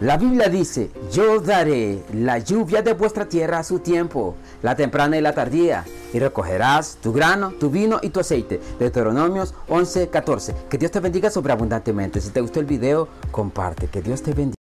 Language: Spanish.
La Biblia dice, yo daré la lluvia de vuestra tierra a su tiempo, la temprana y la tardía, y recogerás tu grano, tu vino y tu aceite. Deuteronomios 11, 14. Que Dios te bendiga sobreabundantemente. Si te gustó el video, comparte. Que Dios te bendiga.